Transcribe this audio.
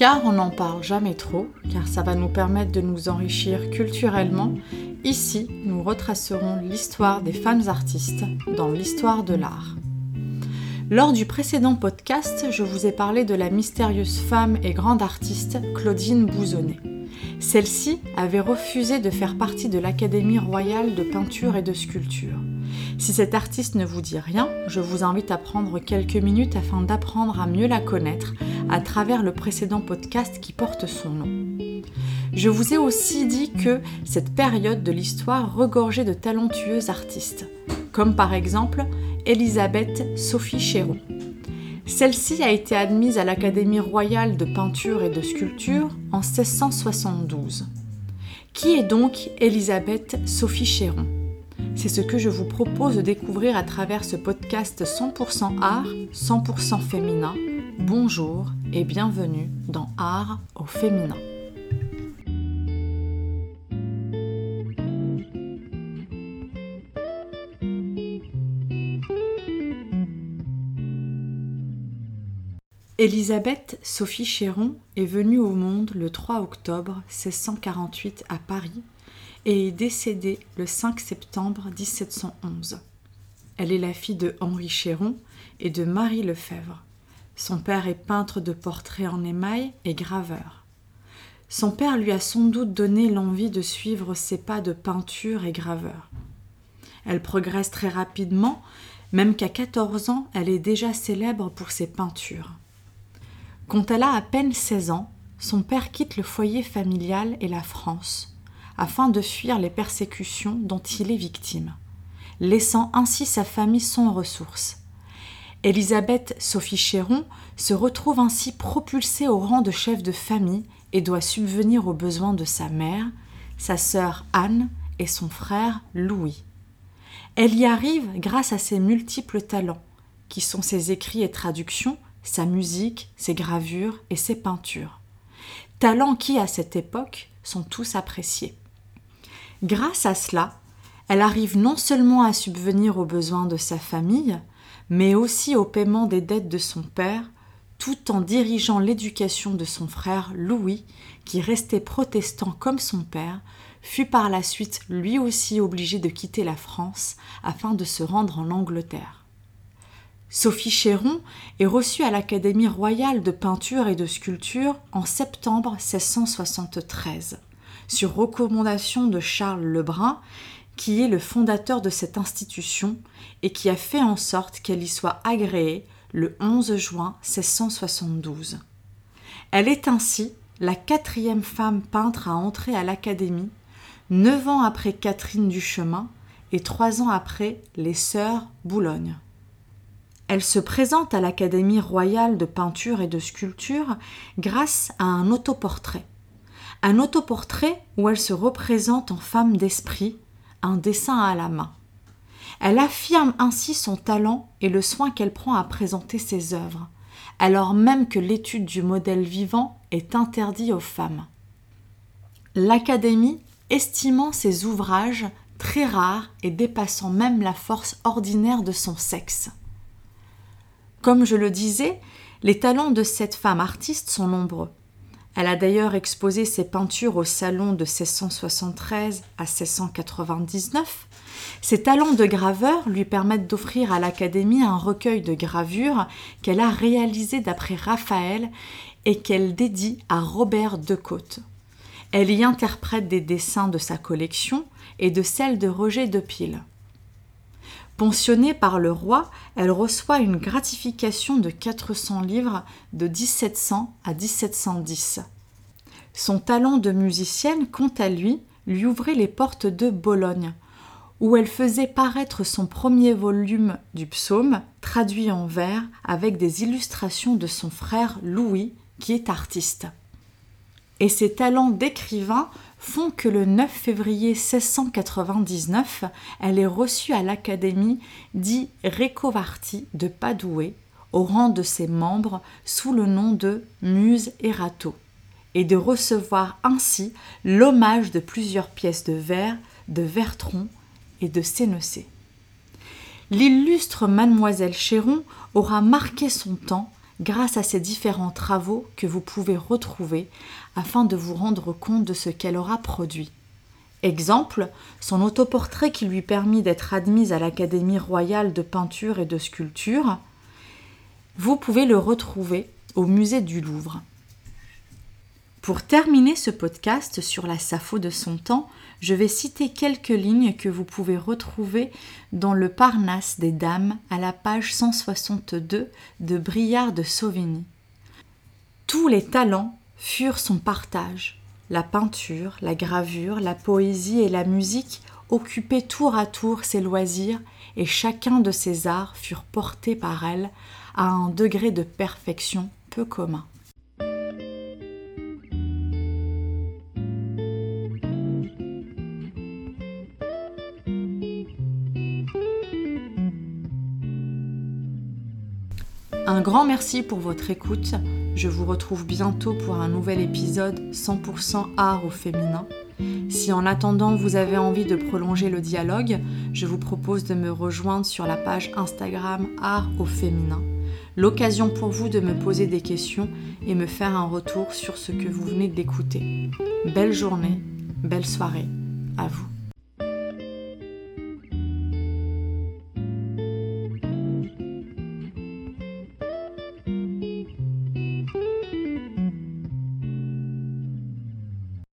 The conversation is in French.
Car on n'en parle jamais trop, car ça va nous permettre de nous enrichir culturellement. Ici, nous retracerons l'histoire des femmes artistes dans l'histoire de l'art. Lors du précédent podcast, je vous ai parlé de la mystérieuse femme et grande artiste Claudine Bouzonnet. Celle-ci avait refusé de faire partie de l'Académie royale de peinture et de sculpture. Si cet artiste ne vous dit rien, je vous invite à prendre quelques minutes afin d'apprendre à mieux la connaître à travers le précédent podcast qui porte son nom. Je vous ai aussi dit que cette période de l'histoire regorgeait de talentueuses artistes, comme par exemple Elisabeth Sophie Chéron. Celle-ci a été admise à l'Académie royale de peinture et de sculpture en 1672. Qui est donc Elisabeth Sophie Chéron C'est ce que je vous propose de découvrir à travers ce podcast 100% art, 100% féminin. Bonjour et bienvenue dans Art au féminin. Elisabeth Sophie Chéron est venue au monde le 3 octobre 1648 à Paris et est décédée le 5 septembre 1711. Elle est la fille de Henri Chéron et de Marie Lefebvre. Son père est peintre de portraits en émail et graveur. Son père lui a sans doute donné l'envie de suivre ses pas de peinture et graveur. Elle progresse très rapidement, même qu'à 14 ans, elle est déjà célèbre pour ses peintures. Quand elle a à peine 16 ans, son père quitte le foyer familial et la France, afin de fuir les persécutions dont il est victime, laissant ainsi sa famille sans ressources. Elisabeth Sophie Chéron se retrouve ainsi propulsée au rang de chef de famille et doit subvenir aux besoins de sa mère, sa sœur Anne et son frère Louis. Elle y arrive grâce à ses multiples talents, qui sont ses écrits et traductions, sa musique, ses gravures et ses peintures. Talents qui, à cette époque, sont tous appréciés. Grâce à cela, elle arrive non seulement à subvenir aux besoins de sa famille, mais aussi au paiement des dettes de son père, tout en dirigeant l'éducation de son frère Louis, qui restait protestant comme son père, fut par la suite lui aussi obligé de quitter la France afin de se rendre en Angleterre. Sophie Chéron est reçue à l'Académie royale de peinture et de sculpture en septembre 1673, sur recommandation de Charles Lebrun, qui est le fondateur de cette institution et qui a fait en sorte qu'elle y soit agréée le 11 juin 1672. Elle est ainsi la quatrième femme peintre à entrer à l'Académie, neuf ans après Catherine du Chemin et trois ans après les sœurs Boulogne. Elle se présente à l'Académie royale de peinture et de sculpture grâce à un autoportrait. Un autoportrait où elle se représente en femme d'esprit, un dessin à la main. Elle affirme ainsi son talent et le soin qu'elle prend à présenter ses œuvres, alors même que l'étude du modèle vivant est interdite aux femmes. L'Académie, estimant ses ouvrages très rares et dépassant même la force ordinaire de son sexe. Comme je le disais, les talents de cette femme artiste sont nombreux. Elle a d'ailleurs exposé ses peintures au salon de 1673 à 1699. Ses talents de graveur lui permettent d'offrir à l'Académie un recueil de gravures qu'elle a réalisé d'après Raphaël et qu'elle dédie à Robert Decote. Elle y interprète des dessins de sa collection et de celles de Roger de Pile. Pensionnée par le roi, elle reçoit une gratification de 400 livres de 1700 à 1710. Son talent de musicienne, quant à lui, lui ouvrait les portes de Bologne, où elle faisait paraître son premier volume du psaume, traduit en vers, avec des illustrations de son frère Louis, qui est artiste. Et ses talents d'écrivain font que le 9 février 1699, elle est reçue à l'Académie dit Recovarti de Padoue, au rang de ses membres sous le nom de Muse Erato, et de recevoir ainsi l'hommage de plusieurs pièces de verre de Vertron et de Sénecé. L'illustre mademoiselle Chéron aura marqué son temps grâce à ces différents travaux que vous pouvez retrouver afin de vous rendre compte de ce qu'elle aura produit. Exemple, son autoportrait qui lui permit d'être admise à l'Académie royale de peinture et de sculpture. Vous pouvez le retrouver au musée du Louvre. Pour terminer ce podcast sur la Sappho de son temps, je vais citer quelques lignes que vous pouvez retrouver dans le Parnasse des Dames à la page 162 de Briard de Sauvigny. Tous les talents furent son partage. La peinture, la gravure, la poésie et la musique occupaient tour à tour ses loisirs et chacun de ces arts furent portés par elle à un degré de perfection peu commun. Un grand merci pour votre écoute. Je vous retrouve bientôt pour un nouvel épisode 100% art au féminin. Si en attendant vous avez envie de prolonger le dialogue, je vous propose de me rejoindre sur la page Instagram art au féminin. L'occasion pour vous de me poser des questions et me faire un retour sur ce que vous venez d'écouter. Belle journée, belle soirée, à vous.